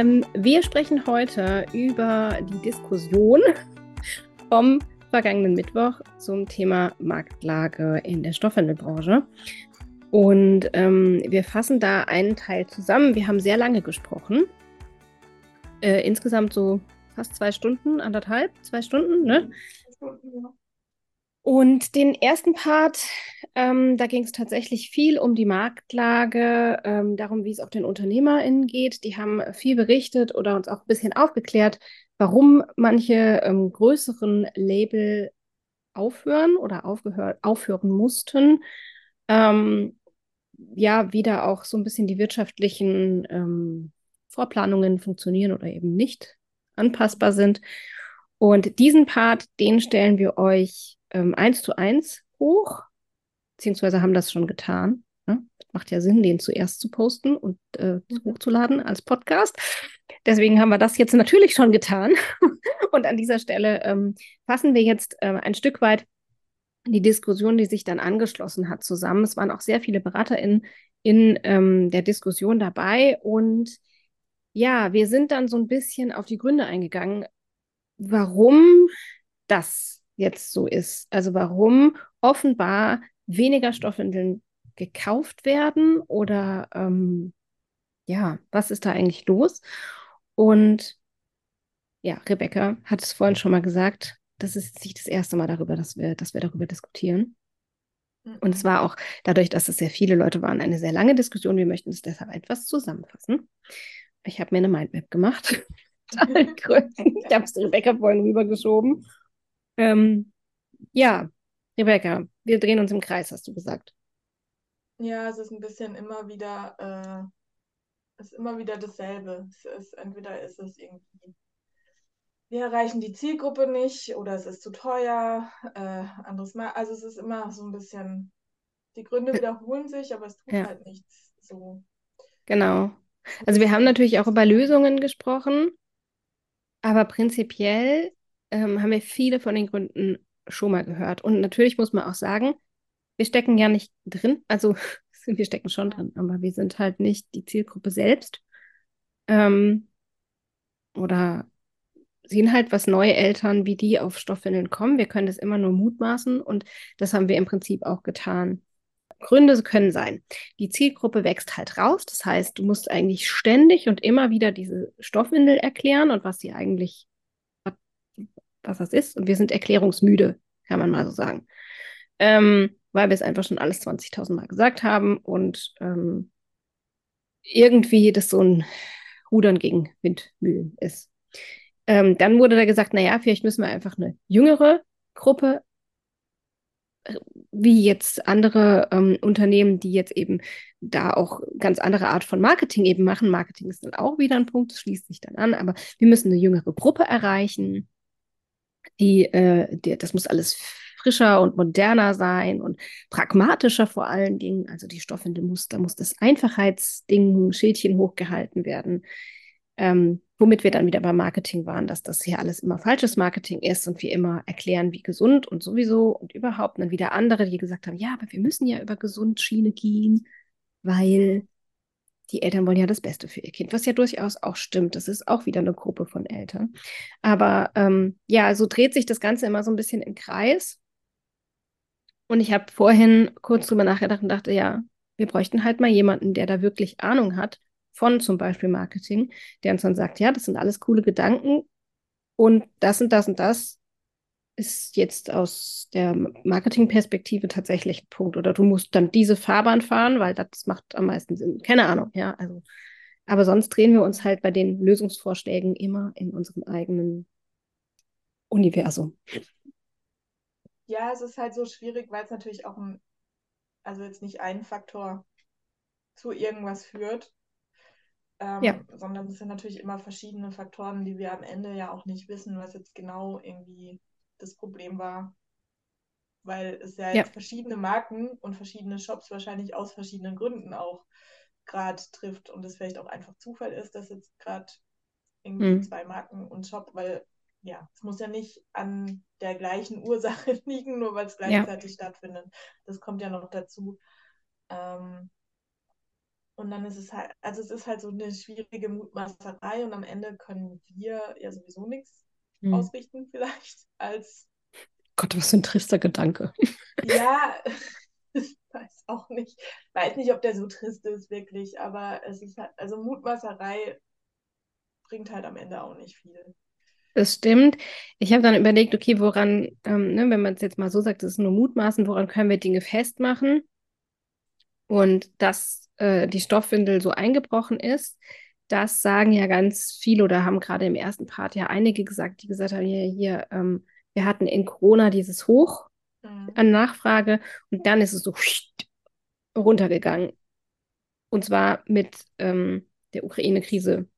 Ähm, wir sprechen heute über die Diskussion vom vergangenen Mittwoch zum Thema Marktlage in der Stoffhandelbranche. Und ähm, wir fassen da einen Teil zusammen. Wir haben sehr lange gesprochen. Äh, insgesamt so fast zwei Stunden, anderthalb, zwei Stunden, ne? Und den ersten Part, ähm, da ging es tatsächlich viel um die Marktlage, ähm, darum, wie es auch den UnternehmerInnen geht. Die haben viel berichtet oder uns auch ein bisschen aufgeklärt, warum manche ähm, größeren Label aufhören oder aufhören mussten. Ähm, ja, wieder auch so ein bisschen die wirtschaftlichen ähm, Vorplanungen funktionieren oder eben nicht anpassbar sind. Und diesen Part, den stellen wir euch eins zu eins hoch, beziehungsweise haben das schon getan. Ne? Macht ja Sinn, den zuerst zu posten und äh, mhm. hochzuladen als Podcast. Deswegen haben wir das jetzt natürlich schon getan. und an dieser Stelle ähm, fassen wir jetzt äh, ein Stück weit die Diskussion, die sich dann angeschlossen hat, zusammen. Es waren auch sehr viele BeraterInnen in ähm, der Diskussion dabei. Und ja, wir sind dann so ein bisschen auf die Gründe eingegangen, warum das jetzt so ist. Also warum offenbar weniger Stoffwindeln gekauft werden oder ähm, ja, was ist da eigentlich los? Und ja, Rebecca hat es vorhin schon mal gesagt, das ist nicht das erste Mal darüber, dass wir, dass wir darüber diskutieren. Und es mhm. war auch dadurch, dass es sehr viele Leute waren, eine sehr lange Diskussion. Wir möchten es deshalb etwas zusammenfassen. Ich habe mir eine Mindmap gemacht. ich habe es Rebecca vorhin rübergeschoben. Ähm, ja, Rebecca, wir drehen uns im Kreis, hast du gesagt. Ja, es ist ein bisschen immer wieder, äh, es ist immer wieder dasselbe. Es ist, entweder ist es irgendwie wir erreichen die Zielgruppe nicht oder es ist zu teuer, äh, anderes Mal. Also es ist immer so ein bisschen, die Gründe wiederholen sich, aber es tut ja. halt nichts so. Genau. Also wir haben natürlich auch über Lösungen gesprochen, aber prinzipiell ähm, haben wir viele von den Gründen schon mal gehört. Und natürlich muss man auch sagen, wir stecken ja nicht drin, also wir stecken schon drin, aber wir sind halt nicht die Zielgruppe selbst. Ähm, oder sehen halt, was neue Eltern, wie die auf Stoffwindeln kommen. Wir können das immer nur mutmaßen und das haben wir im Prinzip auch getan. Gründe können sein, die Zielgruppe wächst halt raus. Das heißt, du musst eigentlich ständig und immer wieder diese Stoffwindel erklären und was sie eigentlich, was das ist. Und wir sind erklärungsmüde, kann man mal so sagen. Ähm, weil wir es einfach schon alles 20.000 Mal gesagt haben und ähm, irgendwie das so ein Rudern gegen Windmühlen ist. Ähm, dann wurde da gesagt, naja, vielleicht müssen wir einfach eine jüngere Gruppe, äh, wie jetzt andere ähm, Unternehmen, die jetzt eben da auch ganz andere Art von Marketing eben machen. Marketing ist dann auch wieder ein Punkt, das schließt sich dann an, aber wir müssen eine jüngere Gruppe erreichen. Die, äh, die, das muss alles frischer und moderner sein und pragmatischer vor allen Dingen. Also die Stoffwinde muss, da muss das Einfachheitsding, Schildchen hochgehalten werden. Ähm, womit wir dann wieder beim Marketing waren, dass das hier alles immer falsches Marketing ist und wir immer erklären, wie gesund und sowieso und überhaupt. Und dann wieder andere, die gesagt haben, ja, aber wir müssen ja über Gesundschiene gehen, weil die Eltern wollen ja das Beste für ihr Kind, was ja durchaus auch stimmt. Das ist auch wieder eine Gruppe von Eltern. Aber ähm, ja, so dreht sich das Ganze immer so ein bisschen im Kreis. Und ich habe vorhin kurz drüber nachgedacht und dachte, ja, wir bräuchten halt mal jemanden, der da wirklich Ahnung hat von zum Beispiel Marketing, der uns dann sagt, ja, das sind alles coole Gedanken und das und das und das ist jetzt aus der Marketingperspektive tatsächlich ein Punkt. Oder du musst dann diese Fahrbahn fahren, weil das macht am meisten Sinn. Keine Ahnung, ja. Also, aber sonst drehen wir uns halt bei den Lösungsvorschlägen immer in unserem eigenen Universum. Ja, es ist halt so schwierig, weil es natürlich auch ein, also jetzt nicht ein Faktor zu irgendwas führt, ähm, ja. Sondern es sind natürlich immer verschiedene Faktoren, die wir am Ende ja auch nicht wissen, was jetzt genau irgendwie das Problem war. Weil es ja, ja. jetzt verschiedene Marken und verschiedene Shops wahrscheinlich aus verschiedenen Gründen auch gerade trifft und es vielleicht auch einfach Zufall ist, dass jetzt gerade irgendwie mhm. zwei Marken und Shop, weil ja, es muss ja nicht an der gleichen Ursache liegen, nur weil es gleichzeitig ja. stattfindet. Das kommt ja noch dazu. Ähm, Und dann ist es halt, also es ist halt so eine schwierige Mutmaßerei und am Ende können wir ja sowieso nichts hm. ausrichten, vielleicht, als. Gott, was für ein trister Gedanke. Ja, ich weiß auch nicht. Ich weiß nicht, ob der so trist ist, wirklich, aber es ist halt, also Mutmaßerei bringt halt am Ende auch nicht viel. Das stimmt. Ich habe dann überlegt, okay, woran, ähm, ne, wenn man es jetzt mal so sagt, das ist nur Mutmaßen, woran können wir Dinge festmachen? Und dass äh, die Stoffwindel so eingebrochen ist, das sagen ja ganz viele oder haben gerade im ersten Part ja einige gesagt, die gesagt haben, hier, hier ähm, wir hatten in Corona dieses Hoch mhm. an Nachfrage und dann ist es so runtergegangen. Und zwar mit ähm, der Ukraine-Krise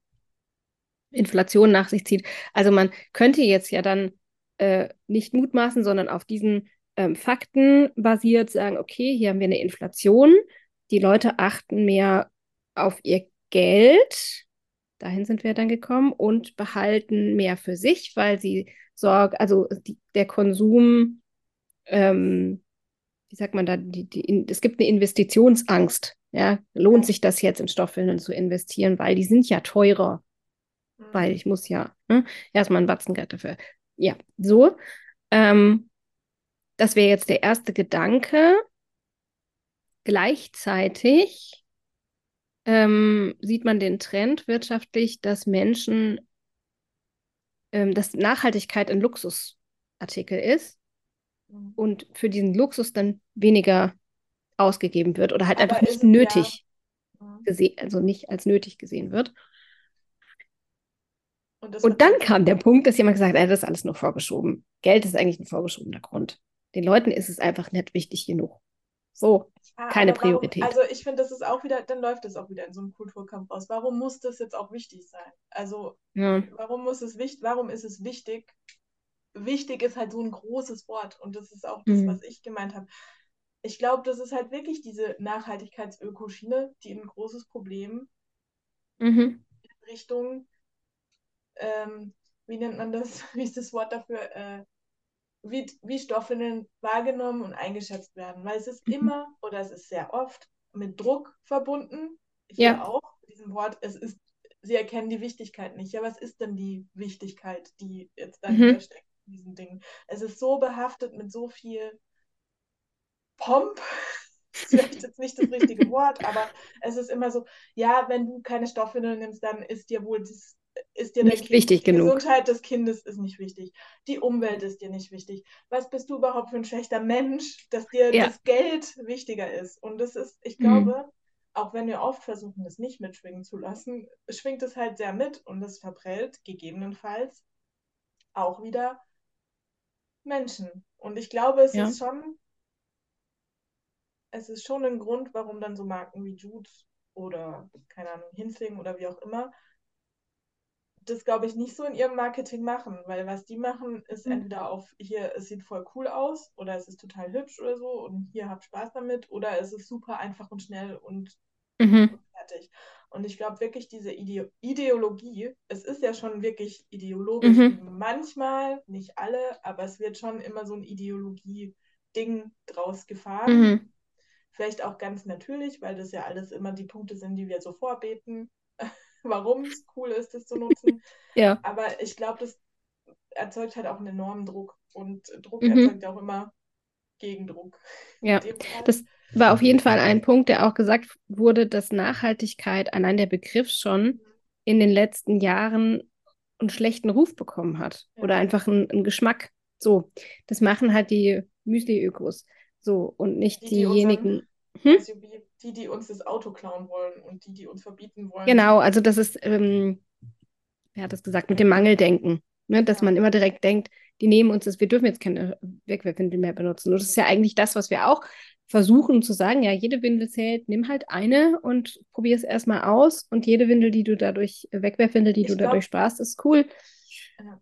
Inflation nach sich zieht. Also man könnte jetzt ja dann äh, nicht mutmaßen, sondern auf diesen ähm, Fakten basiert sagen, okay, hier haben wir eine Inflation, die Leute achten mehr auf ihr Geld, dahin sind wir dann gekommen, und behalten mehr für sich, weil sie sorgen, also die, der Konsum, ähm, wie sagt man da, die, die, es gibt eine Investitionsangst. Ja, lohnt sich das jetzt in Stoffwindeln zu investieren, weil die sind ja teurer. Mhm. Weil ich muss ja ne, erstmal ein Batzengeld dafür. Ja, so. Ähm, das wäre jetzt der erste Gedanke. Gleichzeitig ähm, sieht man den Trend wirtschaftlich, dass Menschen, ähm, dass Nachhaltigkeit ein Luxusartikel ist mhm. und für diesen Luxus dann weniger ausgegeben wird oder halt Aber einfach nicht nötig ja. Mhm. gesehen, also nicht als nötig gesehen wird. Und, und dann kam der Punkt, dass jemand gesagt hat, das ist alles nur vorgeschoben. Geld ist eigentlich ein vorgeschobener Grund. Den Leuten ist es einfach nicht wichtig genug. So, ah, keine Priorität. Warum, also ich finde, das ist auch wieder, dann läuft es auch wieder in so einem Kulturkampf aus. Warum muss das jetzt auch wichtig sein? Also, ja. warum muss es wichtig, warum ist es wichtig? Wichtig ist halt so ein großes Wort und das ist auch das, mhm. was ich gemeint habe. Ich glaube, das ist halt wirklich diese Nachhaltigkeitsökoschiene, die ein großes Problem mhm. in Richtung, ähm, wie nennt man das, wie ist das Wort dafür, äh, wie, wie Stoffwindeln wahrgenommen und eingeschätzt werden. Weil es ist mhm. immer oder es ist sehr oft mit Druck verbunden. Hier ja. auch, mit diesem Wort, es ist, sie erkennen die Wichtigkeit nicht. Ja, was ist denn die Wichtigkeit, die jetzt dahinter mhm. steckt in diesen Dingen? Es ist so behaftet mit so viel Pomp, das ist vielleicht jetzt nicht das richtige Wort, aber es ist immer so, ja, wenn du keine Stoffwindeln nimmst, dann ist dir wohl das ist dir nicht wichtig die genug. Gesundheit des Kindes ist nicht wichtig. Die Umwelt ist dir nicht wichtig. Was bist du überhaupt für ein schlechter Mensch, dass dir ja. das Geld wichtiger ist? Und das ist, ich glaube, mhm. auch wenn wir oft versuchen, das nicht mitschwingen zu lassen, schwingt es halt sehr mit und es verprellt gegebenenfalls auch wieder Menschen. Und ich glaube, es ja. ist schon, es ist schon ein Grund, warum dann so Marken wie Jude oder, keine Ahnung, Hinsling oder wie auch immer, das, glaube ich, nicht so in ihrem Marketing machen, weil was die machen, ist mhm. entweder auf hier, es sieht voll cool aus oder es ist total hübsch oder so und hier habt Spaß damit oder es ist super einfach und schnell und, mhm. fertig. Und ich glaube wirklich, diese Ide Ideologie, es ist ja schon wirklich ideologisch. Mhm. Manchmal, nicht alle, aber es wird schon immer so ein Ideologie-Ding draus gefahren. Mhm. Vielleicht auch ganz natürlich, weil das ja alles immer die Punkte sind, die wir so vorbeten. warum es cool ist, das zu nutzen. ja. Aber ich glaube, das erzeugt halt auch einen enormen Druck. Und Druck mhm. erzeugt auch immer Gegendruck. Ja, das war auf jeden Fall ein Punkt, der auch gesagt wurde, dass Nachhaltigkeit, allein der Begriff schon, in den letzten Jahren einen schlechten Ruf bekommen hat. Ja. Oder einfach einen, einen, Geschmack. So, das machen halt die Müsli-Ökos. So, und nicht die, diejenigen. Hm? Die, die uns das Auto klauen wollen und die, die uns verbieten wollen. Genau, also das ist, ähm, wer hat das gesagt, mit dem Mangeldenken. Ne? Dass man immer direkt denkt, die nehmen uns das, wir dürfen jetzt keine Wegwerfwindel mehr benutzen. Und das ist ja eigentlich das, was wir auch versuchen zu sagen, ja, jede Windel zählt, nimm halt eine und probier es erstmal aus. Und jede Windel, die du dadurch, Wegwerfwindel, die ich du glaub, dadurch sparst, ist cool. Ja.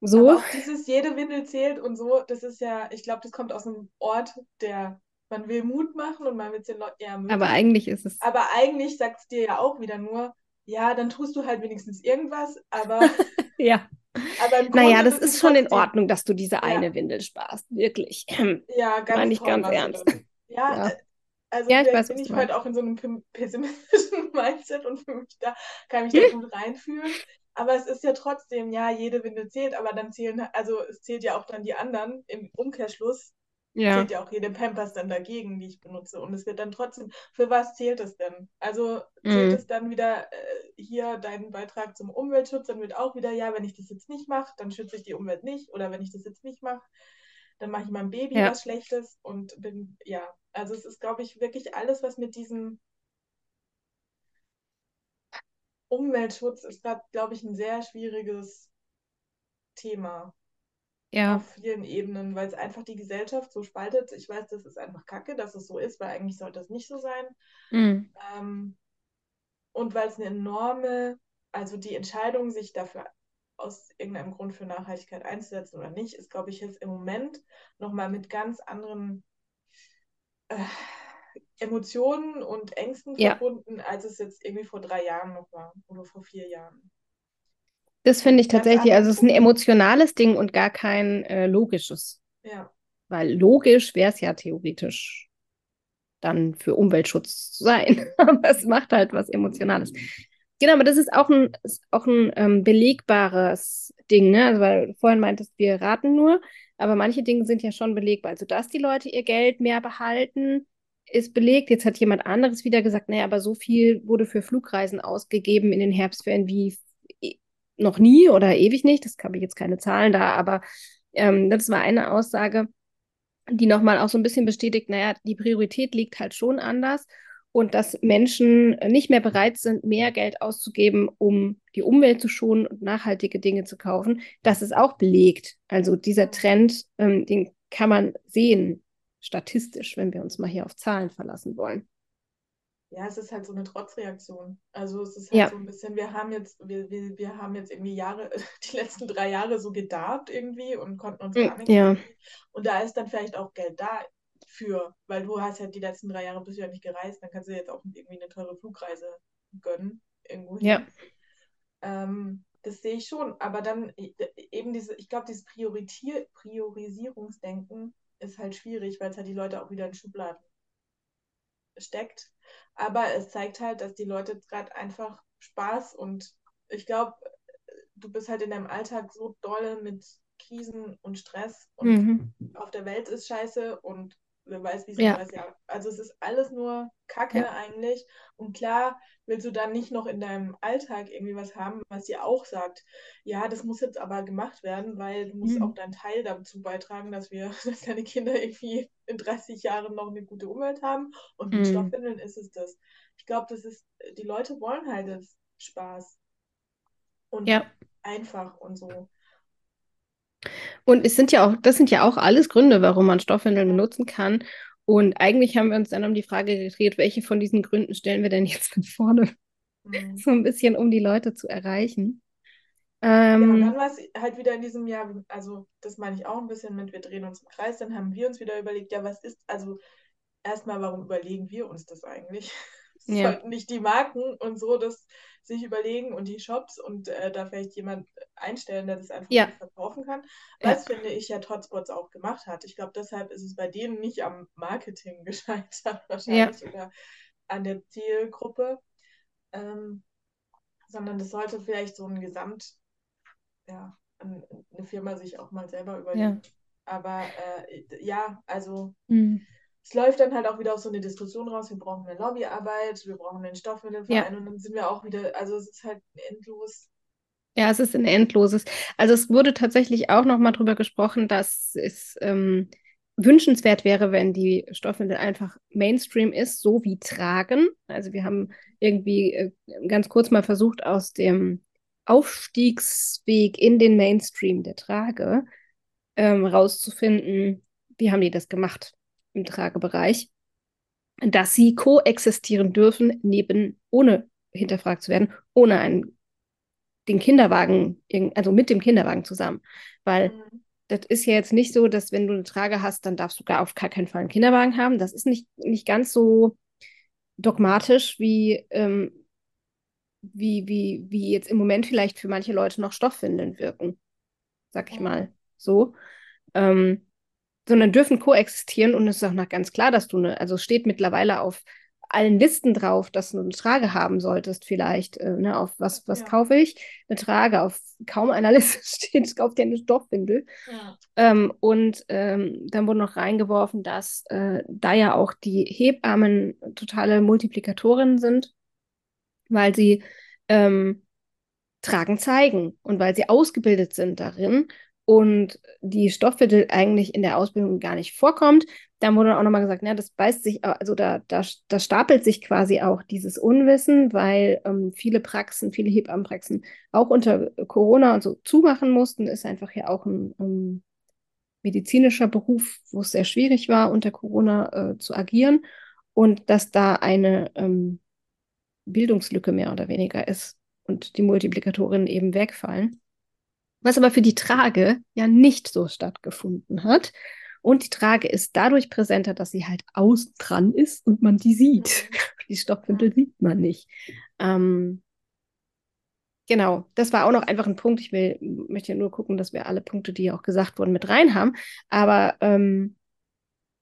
So. Dieses jede Windel zählt und so, das ist ja, ich glaube, das kommt aus einem Ort, der man will Mut machen und man will es den Leuten ja ermöglichen. Aber eigentlich ist es. Aber eigentlich sagt es dir ja auch wieder nur, ja, dann tust du halt wenigstens irgendwas, aber. ja. Aber im naja, das ist schon in Ordnung, dass du diese ja. eine Windel sparst. Wirklich. Ja, ganz Meine ich ganz ernst. Ja, ja. Äh, Also ja, ich weiß, bin ich heute auch in so einem pessimistischen Mindset und für mich da, kann mich da Hm? gut reinfühlen. Aber es ist ja trotzdem, ja, jede Windel zählt, aber dann zählen, also es zählt ja auch dann die anderen. Im Umkehrschluss Ja. zählt ja auch jede Pampers dann dagegen, die ich benutze. Und es wird dann trotzdem, für was zählt es denn? Also zählt Mhm. es dann wieder äh, hier deinen Beitrag zum Umweltschutz, dann wird auch wieder, ja, wenn ich das jetzt nicht mache, dann schütze ich die Umwelt nicht. Oder wenn ich das jetzt nicht mache, dann mache ich meinem Baby Ja. was Schlechtes und bin, ja, also es ist, glaube ich, wirklich alles, was mit diesem Umweltschutz ist glaube ich, ein sehr schwieriges Thema Ja. auf vielen Ebenen, weil es einfach die Gesellschaft so spaltet. Ich weiß, das ist einfach kacke, dass es so ist, weil eigentlich sollte es nicht so sein. Mhm. Ähm, und weil es eine enorme, also die Entscheidung, sich dafür aus irgendeinem Grund für Nachhaltigkeit einzusetzen oder nicht, ist, glaube ich, jetzt im Moment nochmal mit ganz anderen äh, Emotionen und Ängsten Ja. verbunden, als es jetzt irgendwie vor drei Jahren noch war oder vor vier Jahren. Das finde ich tatsächlich, also es ist ein emotionales Ding und gar kein äh, logisches. Ja, Weil logisch wäre es ja theoretisch dann für Umweltschutz zu sein. Aber es macht halt was Emotionales. Genau, aber das ist auch ein, ist auch ein ähm, belegbares Ding, ne? Also, weil du vorhin meintest, wir raten nur, aber manche Dinge sind ja schon belegbar. Also, dass die Leute ihr Geld mehr behalten, ist belegt. Jetzt hat jemand anderes wieder gesagt, naja, aber so viel wurde für Flugreisen ausgegeben in den Herbstferien wie noch nie oder ewig nicht. Das habe ich jetzt keine Zahlen da, aber ähm, das war eine Aussage, die nochmal auch so ein bisschen bestätigt, naja, die Priorität liegt halt schon anders und dass Menschen nicht mehr bereit sind, mehr Geld auszugeben, um die Umwelt zu schonen und nachhaltige Dinge zu kaufen, das ist auch belegt. Also dieser Trend, ähm, den kann man sehen, statistisch, wenn wir uns mal hier auf Zahlen verlassen wollen. Ja, es ist halt so eine Trotzreaktion. Also es ist halt Ja. so ein bisschen, wir haben jetzt, wir, wir, wir haben jetzt irgendwie Jahre, die letzten drei Jahre so gedarbt irgendwie und konnten uns gar nichts. Ja. Und da ist dann vielleicht auch Geld da für, weil du hast ja die letzten drei Jahre bist du ja nicht gereist, dann kannst du jetzt auch irgendwie eine teure Flugreise gönnen, irgendwo hin. Ja. Ähm, das sehe ich schon, aber dann e- eben diese, ich glaube, dieses Prioritier Priorisierungsdenken ist halt schwierig, weil es halt die Leute auch wieder in Schubladen steckt. Aber es zeigt halt, dass die Leute gerade einfach Spaß und ich glaube, du bist halt in deinem Alltag so doll mit Krisen und Stress und Mhm. auf der Welt ist scheiße und wer weiß, wie es Ja. neues Jahr. Also es ist alles nur Kacke Ja. eigentlich. Und klar willst du dann nicht noch in deinem Alltag irgendwie was haben, was dir auch sagt, ja, das muss jetzt aber gemacht werden, weil du musst Mhm. auch deinen Teil dazu beitragen, dass wir, dass deine Kinder irgendwie in 30 Jahren noch eine gute Umwelt haben. Und mit Mhm. Stoffwindeln ist es das. Ich glaube, das ist, die Leute wollen halt Spaß. Und Ja. einfach und so. Und es sind ja auch, das sind ja auch alles Gründe, warum man Stoffwindeln benutzen kann. Und eigentlich haben wir uns dann um die Frage gedreht, welche von diesen Gründen stellen wir denn jetzt nach vorne, Mhm. so ein bisschen, um die Leute zu erreichen. Ja, und Ähm, dann war es halt wieder in diesem Jahr, also das meine ich auch ein bisschen mit, wir drehen uns im Kreis, dann haben wir uns wieder überlegt, ja, was ist, also erstmal, warum überlegen wir uns das eigentlich? Ja. sollten nicht die Marken und so das sich überlegen und die Shops und äh, da vielleicht jemand einstellen, der das einfach Ja. verkaufen kann. Ja. Was, finde ich, ja Hotspots auch gemacht hat. Ich glaube, deshalb ist es bei denen nicht am Marketing gescheitert wahrscheinlich oder an der Zielgruppe, ähm, sondern das sollte vielleicht so ein Gesamt, ja, eine Firma sich auch mal selber überlegen. Aber äh, ja, also hm. Es läuft dann halt auch wieder auf so eine Diskussion raus, wir brauchen eine Lobbyarbeit, wir brauchen einen Stoffmittelverein und dann sind wir auch wieder, also es ist halt endlos. Ja, es ist ein endloses. Also es wurde tatsächlich auch noch mal drüber gesprochen, dass es ähm, wünschenswert wäre, wenn die Stoffwindel einfach Mainstream ist, so wie Tragen. Also wir haben irgendwie äh, ganz kurz mal versucht, aus dem Aufstiegsweg in den Mainstream der Trage ähm, rauszufinden, wie haben die das gemacht im Tragebereich, dass sie koexistieren dürfen, neben, ohne hinterfragt zu werden, ohne einen den Kinderwagen, also mit dem Kinderwagen zusammen. Weil Mhm. das ist ja jetzt nicht so, dass wenn du eine Trage hast, dann darfst du gar auf gar keinen Fall einen Kinderwagen haben. Das ist nicht, nicht ganz so dogmatisch, wie, ähm, wie, wie, wie jetzt im Moment vielleicht für manche Leute noch Stoffwindeln wirken. Sag ich mal so. Ähm, sondern dürfen koexistieren und es ist auch noch ganz klar, dass du eine, also steht mittlerweile auf allen Listen drauf, dass du eine Trage haben solltest, vielleicht, äh, ne, auf was, was ja. kaufe ich? Eine Trage, auf kaum einer Liste steht, kauf dir eine Stoffwindel. Ja. Ähm, und ähm, dann wurde noch reingeworfen, dass äh, da ja auch die Hebammen totale Multiplikatorinnen sind, weil sie ähm, Tragen zeigen und weil sie ausgebildet sind darin und die Stoffwindel eigentlich in der Ausbildung gar nicht vorkommt. Dann wurde auch nochmal gesagt, ja, das beißt sich, also da, da, da stapelt sich quasi auch dieses Unwissen, weil ähm, viele Praxen, viele Hebammenpraxen auch unter Corona und so zumachen mussten. Ist einfach ja auch ein um, medizinischer Beruf, wo es sehr schwierig war, unter Corona äh, zu agieren. Und dass da eine ähm, Bildungslücke mehr oder weniger ist und die Multiplikatorinnen eben wegfallen. Was aber für die Trage ja nicht so stattgefunden hat. Und die Trage ist dadurch präsenter, dass sie halt außen dran ist und man die sieht. Mhm. Die Stoffwindel sieht man nicht. Ähm, genau, das war auch noch einfach ein Punkt. Ich will, möchte ja nur gucken, dass wir alle Punkte, die auch gesagt wurden, mit rein haben. Aber ähm,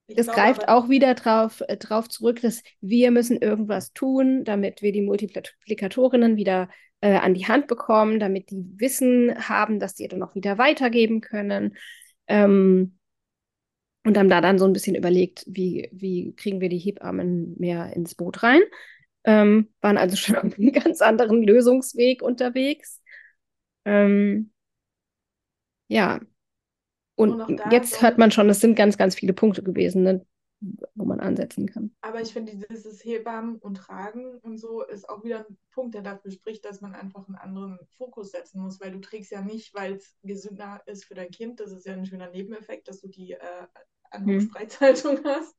das greift auch wieder drauf, äh, drauf zurück, dass wir müssen irgendwas tun, damit wir die Multiplikatorinnen wieder äh, an die Hand bekommen, damit die Wissen haben, dass die dann auch wieder weitergeben können. Ähm, und haben da dann so ein bisschen überlegt, wie, wie kriegen wir die Hebammen mehr ins Boot rein. Ähm, waren also schon auf einem ganz anderen Lösungsweg unterwegs. Ähm, ja. Und, und jetzt hört man schon, es sind ganz, ganz viele Punkte gewesen. Ne? Wo man ansetzen kann. Aber ich finde, dieses Hebammen und Tragen und so ist auch wieder ein Punkt, der dafür spricht, dass man einfach einen anderen Fokus setzen muss, weil du trägst ja nicht, weil es gesünder ist für dein Kind. Das ist ja ein schöner Nebeneffekt, dass du die äh, Anrufspreizhaltung hm. hast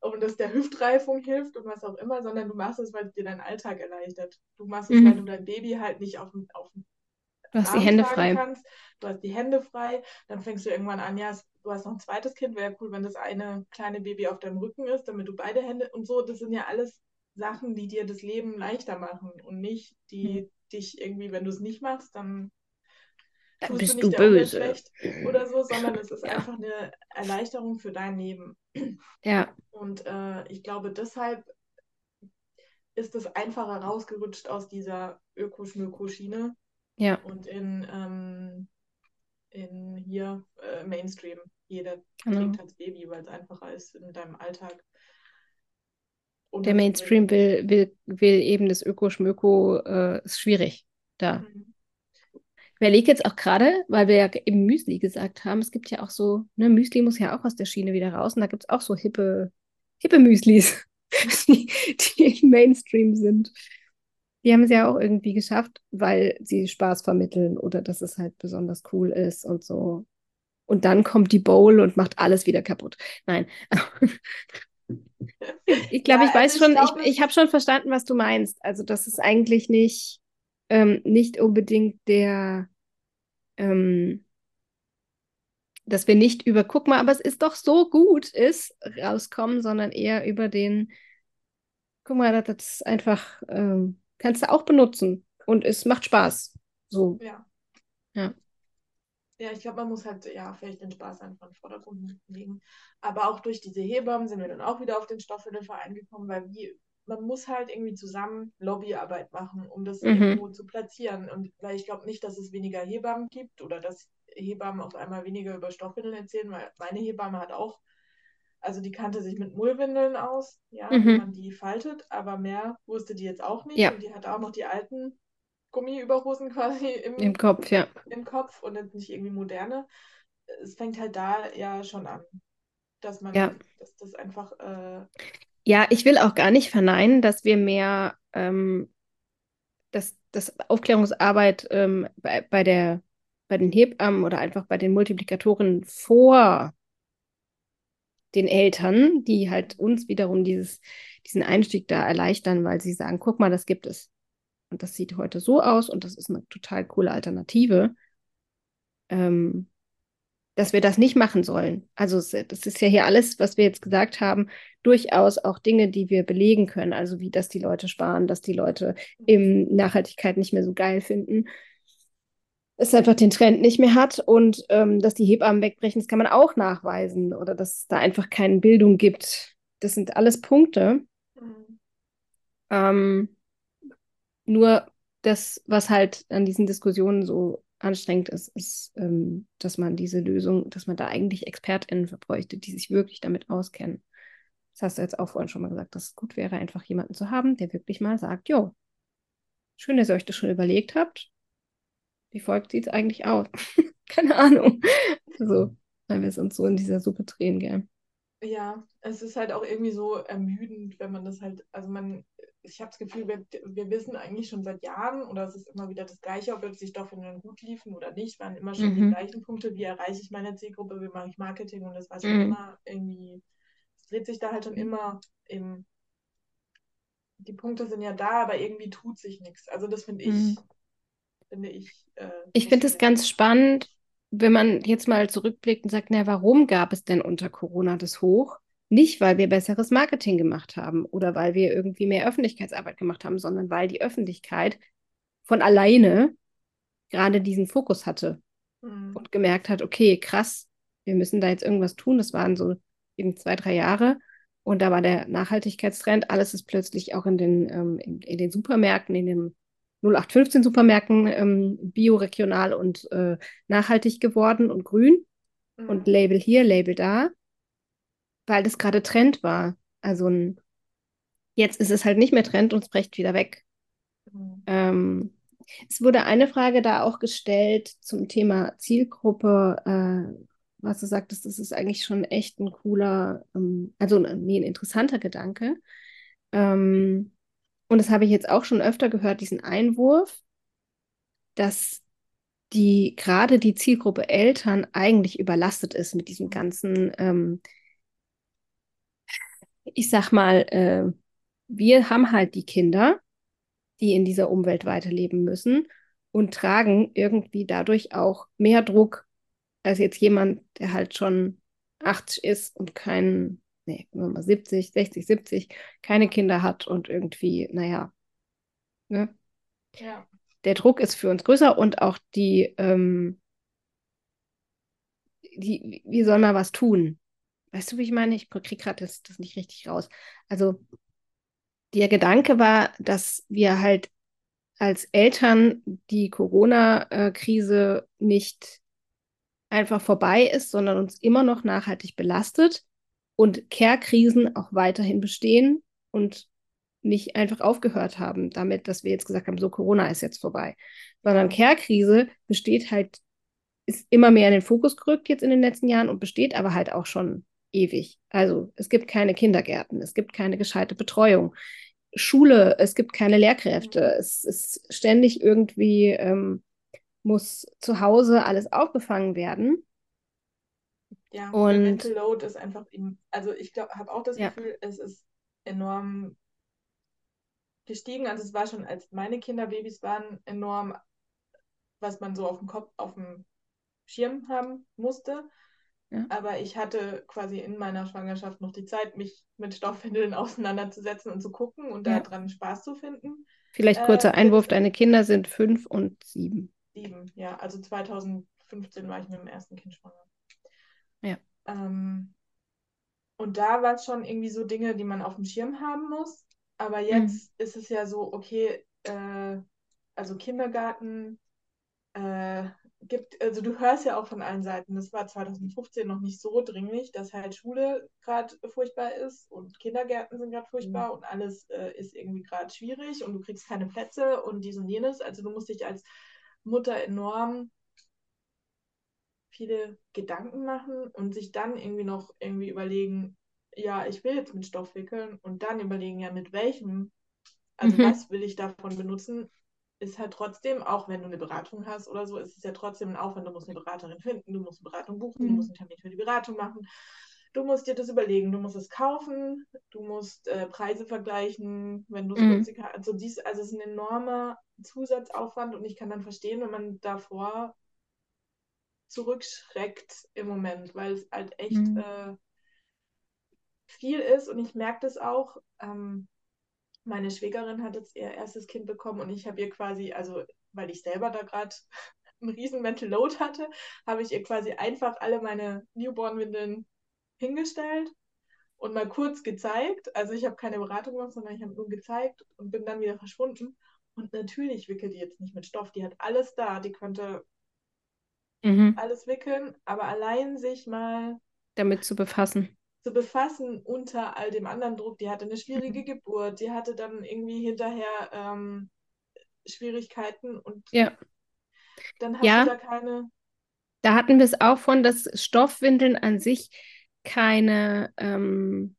und dass der Hüftreifung hilft und was auch immer, sondern du machst es, weil es dir deinen Alltag erleichtert. Du machst es, mhm. weil du dein Baby halt nicht auf, auf Du hast die Hände frei. Kannst. Du hast die Hände frei. Dann fängst du irgendwann an, ja, du hast noch ein zweites Kind, wäre cool, wenn das eine kleine Baby auf deinem Rücken ist, damit du beide Hände und so. Das sind ja alles Sachen, die dir das Leben leichter machen und nicht die mhm. dich irgendwie, wenn du es nicht machst, dann tust bist du, nicht du böse schlecht oder so, sondern es ist ja. einfach eine Erleichterung für dein Leben. Ja. Und äh, ich glaube, deshalb ist es einfacher rausgerutscht aus dieser Öko-Schmöko-Schiene ja. Und in, ähm, in hier äh, Mainstream, jeder genau. trinkt als Baby, weil es einfacher ist in deinem Alltag. Und Der Mainstream will, will, will eben das Öko-Schmöko, äh, ist schwierig da. Mhm. Ich überlege jetzt auch gerade, weil wir ja eben Müsli gesagt haben, es gibt ja auch so, ne, Müsli muss ja auch aus der Schiene wieder raus und da gibt es auch so hippe, hippe Müslis, die, die im Mainstream sind. Die haben es ja auch irgendwie geschafft, weil sie Spaß vermitteln oder dass es halt besonders cool ist und so. Und dann kommt die Bowl und macht alles wieder kaputt. Nein. ich glaube, ja, ich weiß also schon, ich, ich, ich habe schon verstanden, was du meinst. Also, das ist eigentlich nicht, ähm, nicht unbedingt der, ähm, dass wir nicht über, guck mal, aber es ist doch so gut ist, rauskommen, sondern eher über den, guck mal, das ist einfach, ähm, kannst du auch benutzen und es macht Spaß. So. Ja. Ja. Ja, ich glaube, man muss halt ja vielleicht den Spaß einfach in den Vordergrund legen. Aber auch durch diese Hebammen sind wir dann auch wieder auf den Stoffwindelverein gekommen, weil wie, man muss halt irgendwie zusammen Lobbyarbeit machen, um das mhm. irgendwo zu platzieren. Und weil ich glaube nicht, dass es weniger Hebammen gibt oder dass Hebammen auf einmal weniger über Stoffwindeln erzählen, weil meine Hebamme hat auch also die kannte sich mit Mullwindeln aus, ja, mhm. wie man die faltet, aber mehr wusste die jetzt auch nicht. Ja. Und die hatte auch noch die alten Gummiüberhosen quasi im, Im Kopf, ja. Im Kopf und nicht irgendwie moderne. Es fängt halt da ja schon an, dass man, ja. dass das einfach. Äh... ja, ich will auch gar nicht verneinen, dass wir mehr, ähm, dass, dass Aufklärungsarbeit ähm, bei, bei der bei den Hebammen oder einfach bei den Multiplikatoren vor den Eltern, die halt uns wiederum dieses, diesen Einstieg da erleichtern, weil sie sagen, guck mal, das gibt es. Und das sieht heute so aus und das ist eine total coole Alternative, ähm, dass wir das nicht machen sollen. Also das ist ja hier alles, was wir jetzt gesagt haben, durchaus auch Dinge, die wir belegen können. Also wie, dass die Leute sparen, dass die Leute eben Nachhaltigkeit nicht mehr so geil finden. Es einfach den Trend nicht mehr hat und ähm, dass die Hebammen wegbrechen, das kann man auch nachweisen oder dass es da einfach keine Bildung gibt. Das sind alles Punkte. Mhm. Ähm, nur das, was halt an diesen Diskussionen so anstrengend ist, ist, ähm, dass man diese Lösung, dass man da eigentlich ExpertInnen verbräuchte, die sich wirklich damit auskennen. Das hast du jetzt auch vorhin schon mal gesagt, dass es gut wäre, einfach jemanden zu haben, der wirklich mal sagt, jo, schön, dass ihr euch das schon überlegt habt. Wie folgt sieht es eigentlich aus? Keine Ahnung. So, weil wir uns so in dieser Suppe drehen, gell? Ja, es ist halt auch irgendwie so ermüdend, wenn man das halt, also man, ich habe das Gefühl, wir, wir wissen eigentlich schon seit Jahren, oder es ist immer wieder das Gleiche, ob jetzt die Stoffe gut liefen oder nicht, waren immer schon mhm. die gleichen Punkte, wie erreiche ich meine Zielgruppe, wie mache ich Marketing und das war schon mhm. immer irgendwie, es dreht sich da halt schon immer im, die Punkte sind ja da, aber irgendwie tut sich nichts. Also das finde ich, mhm. Finde ich. Äh, ich finde es ganz spannend, wenn man jetzt mal zurückblickt und sagt, na, warum gab es denn unter Corona das Hoch? Nicht, weil wir besseres Marketing gemacht haben oder weil wir irgendwie mehr Öffentlichkeitsarbeit gemacht haben, sondern weil die Öffentlichkeit von alleine gerade diesen Fokus hatte mhm. und gemerkt hat, okay, krass, wir müssen da jetzt irgendwas tun. Das waren so eben zwei, drei Jahre. Und da war der Nachhaltigkeitstrend. Alles ist plötzlich auch in den, ähm, in, in, den Supermärkten, in den 0815 Supermärkten ähm, bioregional und äh, nachhaltig geworden und grün. Mhm. Und Label hier, Label da weil das gerade Trend war. Also ein, jetzt ist es halt nicht mehr Trend und es brecht wieder weg. Mhm. Ähm, es wurde eine Frage da auch gestellt zum Thema Zielgruppe, äh, was du sagtest, das ist eigentlich schon echt ein cooler, ähm, also nee, ein interessanter Gedanke. Ähm, und das habe ich jetzt auch schon öfter gehört, diesen Einwurf, dass die gerade die Zielgruppe Eltern eigentlich überlastet ist mit diesem ganzen ähm, ich sag mal, äh, wir haben halt die Kinder, die in dieser Umwelt weiterleben müssen und tragen irgendwie dadurch auch mehr Druck als jetzt jemand, der halt schon 80 ist und kein, nee, mal 70, 60, 70, keine Kinder hat und irgendwie, naja, ne? Ja. Der Druck ist für uns größer und auch die, ähm, die, wir sollen mal was tun. Weißt du, wie ich meine? Ich kriege gerade das, das nicht richtig raus. Also der Gedanke war, dass wir halt als Eltern die Corona-Krise nicht einfach vorbei ist, sondern uns immer noch nachhaltig belastet und Care-Krisen auch weiterhin bestehen und nicht einfach aufgehört haben damit, dass wir jetzt gesagt haben, so Corona ist jetzt vorbei, sondern Care-Krise besteht halt, ist immer mehr in den Fokus gerückt jetzt in den letzten Jahren und besteht aber halt auch schon ewig. Also es gibt keine Kindergärten, es gibt keine gescheite Betreuung. Schule, es gibt keine Lehrkräfte. Mhm. Es ist ständig irgendwie, ähm, muss zu Hause alles aufgefangen werden. Ja, und Mental Load ist einfach, also ich glaube, habe auch das ja. Gefühl, es ist enorm gestiegen. Also es war schon, als meine Kinder Babys waren, enorm, was man so auf dem Kopf, auf dem Schirm haben musste. Ja. Aber ich hatte quasi in meiner Schwangerschaft noch die Zeit, mich mit Stoffwindeln auseinanderzusetzen und zu gucken und ja. daran Spaß zu finden. Vielleicht kurzer äh, Einwurf, deine Kinder sind fünf und sieben. Sieben, ja. Also 2015 war ich mit dem ersten Kind schwanger. Ähm, und da war es schon irgendwie so Dinge, die man auf dem Schirm haben muss. Aber jetzt mhm. ist es ja so, okay, äh, also Kindergarten, äh, gibt, also du hörst ja auch von allen Seiten, das war 2015 noch nicht so dringlich, dass halt Schule gerade furchtbar ist und Kindergärten sind gerade furchtbar mhm. und alles äh, ist irgendwie gerade schwierig und du kriegst keine Plätze und dies und jenes. Also du musst dich als Mutter enorm viele Gedanken machen und sich dann irgendwie noch irgendwie überlegen, ja, ich will jetzt mit Stoff wickeln und dann überlegen, ja, mit welchem, also mhm. was will ich davon benutzen ist halt trotzdem, auch wenn du eine Beratung hast oder so, ist es ja trotzdem ein Aufwand. Du musst eine Beraterin finden, du musst eine Beratung buchen, mhm. du musst einen Termin für die Beratung machen. Du musst dir das überlegen, du musst es kaufen, du musst äh, Preise vergleichen, wenn du es mhm. also dies, also es ist ein enormer Zusatzaufwand und ich kann dann verstehen, wenn man davor zurückschreckt im Moment, weil es halt echt mhm. äh, viel ist und ich merke das auch. Ähm, meine Schwägerin hat jetzt ihr erstes Kind bekommen und ich habe ihr quasi, also weil ich selber da gerade einen riesen Mental Load hatte, habe ich ihr quasi einfach alle meine Newborn-Windeln hingestellt und mal kurz gezeigt. Also ich habe keine Beratung gemacht, sondern ich habe nur gezeigt und bin dann wieder verschwunden. Und natürlich wickelt die jetzt nicht mit Stoff. Die hat alles da. Die könnte mhm. alles wickeln, aber allein sich mal damit zu befassen. Zu befassen unter all dem anderen Druck. Die hatte eine schwierige mhm. Geburt, die hatte dann irgendwie hinterher ähm, Schwierigkeiten und ja. dann hast ja. du da keine. Da hatten wir es auch von, dass Stoffwindeln an sich keine, ähm,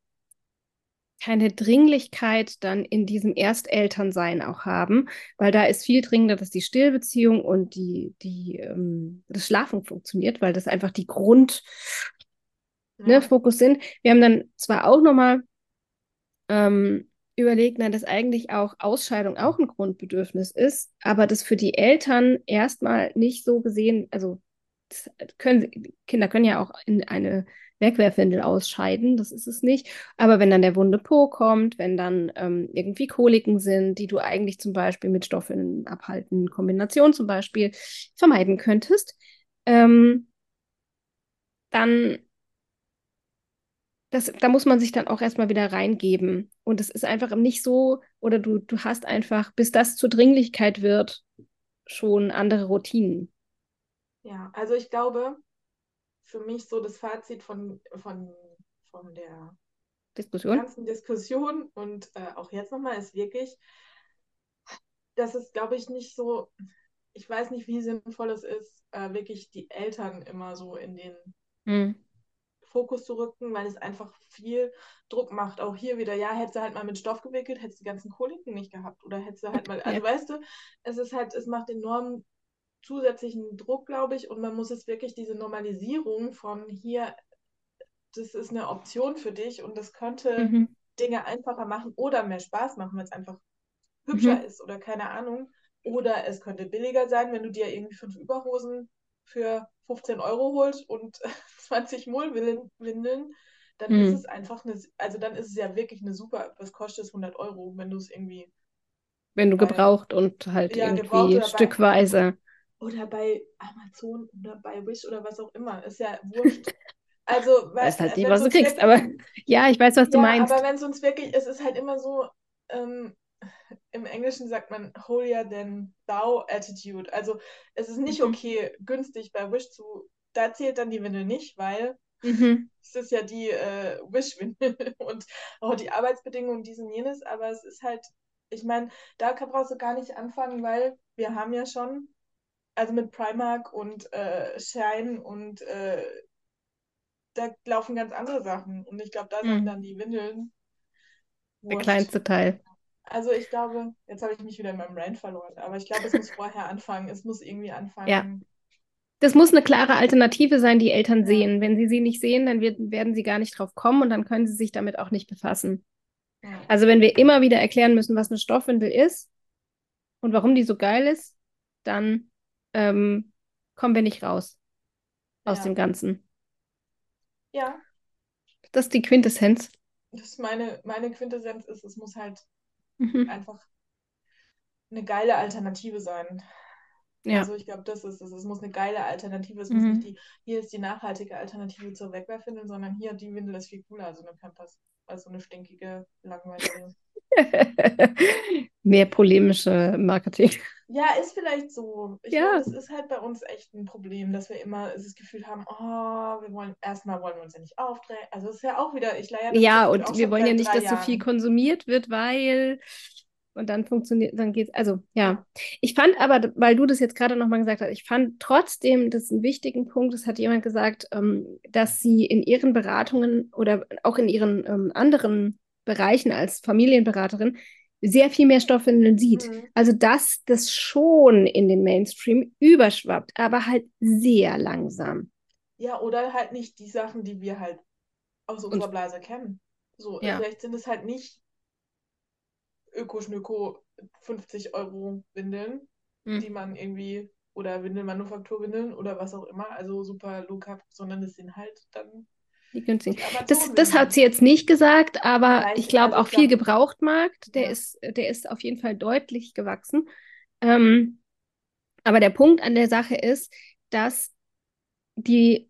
keine Dringlichkeit dann in diesem Erstelternsein auch haben, weil da ist viel dringender, dass die Stillbeziehung und die, die, ähm, das Schlafen funktioniert, weil das einfach die Grund, ne, ja. ne, Fokus sind. Wir haben dann zwar auch nochmal ähm, überlegt, na, dass eigentlich auch Ausscheidung auch ein Grundbedürfnis ist, aber das für die Eltern erstmal nicht so gesehen, also können, Kinder können ja auch in eine Wegwerfwindel ausscheiden, das ist es nicht. Aber wenn dann der wunde Po kommt, wenn dann ähm, irgendwie Koliken sind, die du eigentlich zum Beispiel mit Stoffen abhalten, Kombination zum Beispiel vermeiden könntest, ähm, dann das, da muss man sich dann auch erstmal wieder reingeben. Und es ist einfach nicht so, oder du, du hast einfach, bis das zur Dringlichkeit wird, schon andere Routinen. Ja, also ich glaube, für mich so das Fazit von, von, von der Diskussion. ganzen Diskussion und äh, auch jetzt nochmal ist wirklich, dass es, glaube ich, nicht so, ich weiß nicht, wie sinnvoll es ist, äh, wirklich die Eltern immer so in den mhm. Fokus zu rücken, weil es einfach viel Druck macht. Auch hier wieder, ja, hättest du halt mal mit Stoff gewickelt, hättest du die ganzen Koliken nicht gehabt. Oder hättest du halt mal, also ja. weißt du, es ist halt, es macht enorm zusätzlichen Druck, glaube ich, und man muss es wirklich diese Normalisierung von hier, das ist eine Option für dich und das könnte mhm. Dinge einfacher machen oder mehr Spaß machen, weil es einfach hübscher mhm. ist oder keine Ahnung. Oder es könnte billiger sein, wenn du dir irgendwie fünf Überhosen für 15 Euro holst und 20 Mullwindeln, dann mhm. ist es einfach eine, also dann ist es ja wirklich eine super, was kostet es 100 Euro, wenn du es irgendwie. Wenn du gebraucht und halt ja, irgendwie stückweise. Oder bei Amazon oder bei Wish oder was auch immer, ist ja wurscht. Also, weil, weißt halt nicht, was du kriegst, wirklich, aber ja, ich weiß, was ja, du meinst. Aber wenn es uns wirklich, es ist halt immer so, ähm, im Englischen sagt man holier than thou attitude. Also es ist nicht mhm. okay, günstig bei Wish zu, da zählt dann die Windel nicht, weil mhm. es ist ja die äh, Wish-Windel und auch die Arbeitsbedingungen, dies und jenes, aber es ist halt, ich meine, da brauchst du gar nicht anfangen, weil wir haben ja schon, also mit Primark und äh, Shine und äh, da laufen ganz andere Sachen und ich glaube, da sind mhm. dann die Windeln. Der kleinste Teil. Also ich glaube, jetzt habe ich mich wieder in meinem Rant verloren, aber ich glaube, es muss vorher anfangen. Es muss irgendwie anfangen. Ja. Das muss eine klare Alternative sein, die Eltern ja. sehen. Wenn sie sie nicht sehen, dann wird, werden sie gar nicht drauf kommen und dann können sie sich damit auch nicht befassen. Ja. Also wenn wir immer wieder erklären müssen, was eine Stoffwindel ist und warum die so geil ist, dann ähm, kommen wir nicht raus aus ja. dem Ganzen. Ja. Das ist die Quintessenz. Das ist meine, meine Quintessenz ist, es muss halt mhm. einfach eine geile Alternative sein. Ja. Also ich glaube, das ist es. Es muss eine geile Alternative, es mhm. muss nicht die, hier ist die nachhaltige Alternative zur Wegwerfwindel, sondern hier die Windel ist viel cooler, also eine Pampers, also eine stinkige, langweilige. Mehr polemische Marketing. Ja, ist vielleicht so. Ich ja. glaube, es ist halt bei uns echt ein Problem, dass wir immer das Gefühl haben, oh, wir wollen, erstmal wollen wir uns ja nicht aufdrehen. Also es ist ja auch wieder, ich leider. Ja, und wir wollen ja nicht, dass Jahren. so viel konsumiert wird, weil und dann funktioniert, dann geht's. Also ja, ich fand aber, weil du das jetzt gerade nochmal gesagt hast, ich fand trotzdem, das ist ein wichtigen Punkt, das hat jemand gesagt, ähm, dass sie in ihren Beratungen oder auch in ihren ähm, anderen Bereichen als Familienberaterin sehr viel mehr Stoffwindeln sieht. Mhm. Also dass das schon in den Mainstream überschwappt, aber halt sehr langsam. Ja, oder halt nicht die Sachen, die wir halt aus unserer Und, Blase kennen. So, ja. vielleicht sind es halt nicht Öko-Schnöko 50 Euro Windeln, mhm. die man irgendwie, oder Windelmanufakturwindeln oder was auch immer, also super low carb, sondern es sind halt dann die günstigen. Das, das hat sie jetzt nicht gesagt, aber Vielleicht, ich glaube auch viel Gebrauchtmarkt, der, ja. ist, der ist auf jeden Fall deutlich gewachsen. Ähm, Aber der Punkt an der Sache ist, dass die,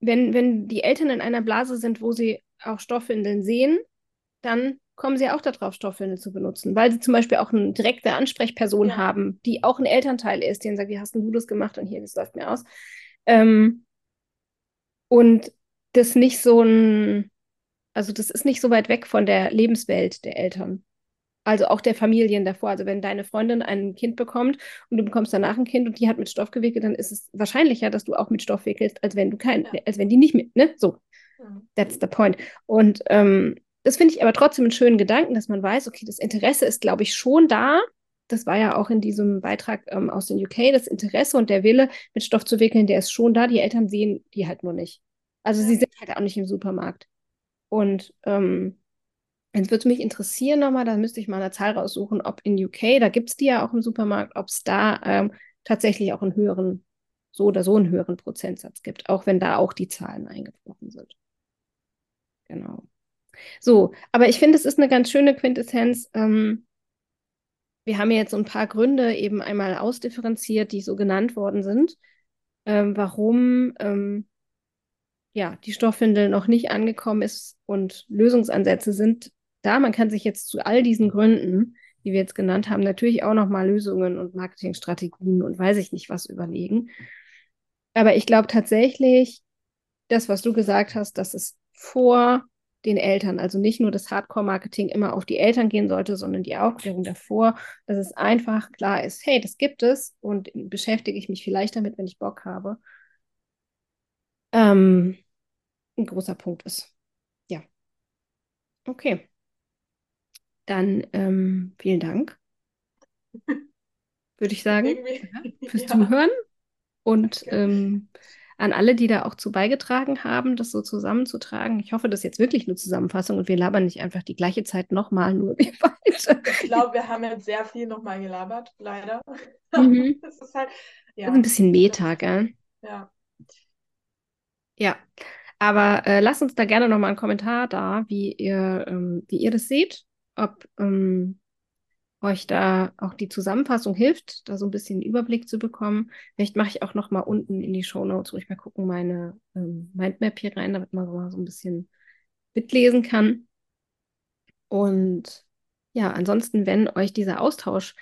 wenn, wenn die Eltern in einer Blase sind, wo sie auch Stoffwindeln sehen, dann kommen sie auch darauf, Stoffwindeln zu benutzen, weil sie zum Beispiel auch eine direkte Ansprechperson ja. haben, die auch ein Elternteil ist, den sagt, wie hast du das gemacht und hier, das läuft mir aus. Ähm, und das nicht so ein, also das ist nicht so weit weg von der Lebenswelt der Eltern. Also auch der Familien davor. Also wenn deine Freundin ein Kind bekommt und du bekommst danach ein Kind und die hat mit Stoff gewickelt, dann ist es wahrscheinlicher, dass du auch mit Stoff wickelst, als wenn du kein, ja. als wenn die nicht mit, ne? So. That's the point. Und ähm, das finde ich aber trotzdem einen schönen Gedanken, dass man weiß, okay, das Interesse ist, glaube ich, schon da. Das war ja auch in diesem Beitrag ähm, aus den UK, das Interesse und der Wille, mit Stoff zu wickeln, der ist schon da. Die Eltern sehen die halt nur nicht. Also sie sind halt auch nicht im Supermarkt. Und ähm, jetzt würde es mich interessieren nochmal, da müsste ich mal eine Zahl raussuchen, ob in UK, da gibt es die ja auch im Supermarkt, ob es da ähm, tatsächlich auch einen höheren, so oder so einen höheren Prozentsatz gibt, auch wenn da auch die Zahlen eingebrochen sind. Genau. So, aber ich finde, es ist eine ganz schöne Quintessenz. Ähm, wir haben ja jetzt so ein paar Gründe eben einmal ausdifferenziert, die so genannt worden sind, ähm, warum ähm, ja, die Stoffwindel noch nicht angekommen ist und Lösungsansätze sind da. Man kann sich jetzt zu all diesen Gründen, die wir jetzt genannt haben, natürlich auch nochmal Lösungen und Marketingstrategien und weiß ich nicht was überlegen. Aber ich glaube tatsächlich, das, was du gesagt hast, dass es vor den Eltern. Also nicht nur das Hardcore-Marketing immer auf die Eltern gehen sollte, sondern die Aufklärung davor, dass es einfach klar ist, hey, das gibt es und beschäftige ich mich vielleicht damit, wenn ich Bock habe. Ähm, ein großer Punkt ist. Ja. Okay. Dann ähm, vielen Dank, würde ich sagen, fürs ja. Zuhören. Und ähm, an alle, die da auch zu beigetragen haben, das so zusammenzutragen. Ich hoffe, das ist jetzt wirklich eine Zusammenfassung und wir labern nicht einfach die gleiche Zeit nochmal, nur wir beide. Ich glaube, wir haben jetzt sehr viel nochmal gelabert, leider. Mhm. Das ist halt, ja. Das ist ein bisschen Meta, gell? Ja. Ja, aber äh, lasst uns da gerne nochmal einen Kommentar da, wie ihr, ähm, wie ihr das seht, ob ähm, euch da auch die Zusammenfassung hilft, da so ein bisschen Überblick zu bekommen. Vielleicht mache ich auch noch mal unten in die Show Notes, wo ich mal gucken, meine ähm, Mindmap hier rein, damit man so mal so ein bisschen mitlesen kann. Und ja, ansonsten, wenn euch dieser Austausch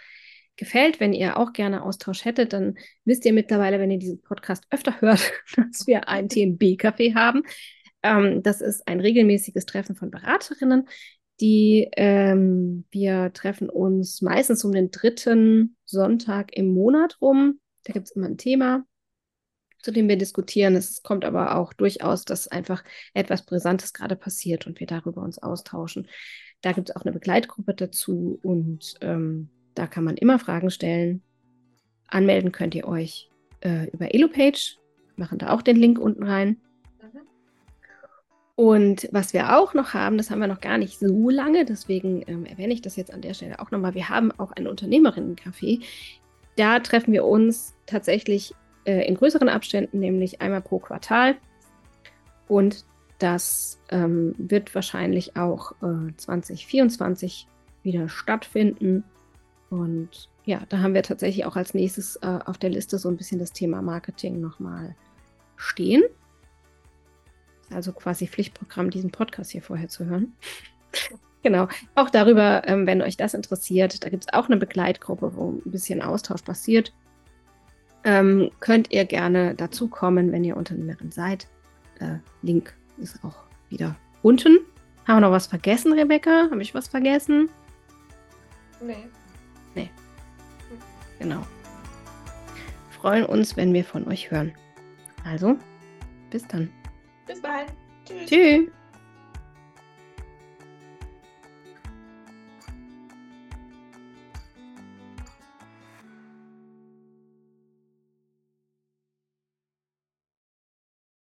gefällt, wenn ihr auch gerne Austausch hättet, dann wisst ihr mittlerweile, wenn ihr diesen Podcast öfter hört, dass wir ein TMB-Café haben. Ähm, das ist ein regelmäßiges Treffen von Beraterinnen, die ähm, wir treffen uns meistens um den dritten Sonntag im Monat rum. Da gibt es immer ein Thema, zu dem wir diskutieren. Es kommt aber auch durchaus, dass einfach etwas Brisantes gerade passiert und wir darüber uns austauschen. Da gibt es auch eine Begleitgruppe dazu und ähm, da kann man immer Fragen stellen. Anmelden könnt ihr euch äh, über EloPage, machen da auch den Link unten rein. Und was wir auch noch haben, das haben wir noch gar nicht so lange, deswegen ähm, erwähne ich das jetzt an der Stelle auch nochmal. Wir haben auch ein Unternehmerinnencafé. Da treffen wir uns tatsächlich äh, in größeren Abständen, nämlich einmal pro Quartal. Und das ähm, wird wahrscheinlich auch äh, 2024 wieder stattfinden. Und ja, da haben wir tatsächlich auch als nächstes äh, auf der Liste so ein bisschen das Thema Marketing nochmal stehen also quasi Pflichtprogramm, diesen Podcast hier vorher zu hören. genau, auch darüber, ähm, wenn euch das interessiert, da gibt es auch eine Begleitgruppe, wo ein bisschen Austausch passiert. Ähm, könnt ihr gerne dazu kommen, wenn ihr Unternehmerin seid. Äh, Link ist auch wieder unten. Haben wir noch was vergessen, Rebecca? Habe ich was vergessen? Nee. Nee. Genau. Freuen uns, wenn wir von euch hören. Also, bis dann. Bis bald. Tschüss. Tschüss.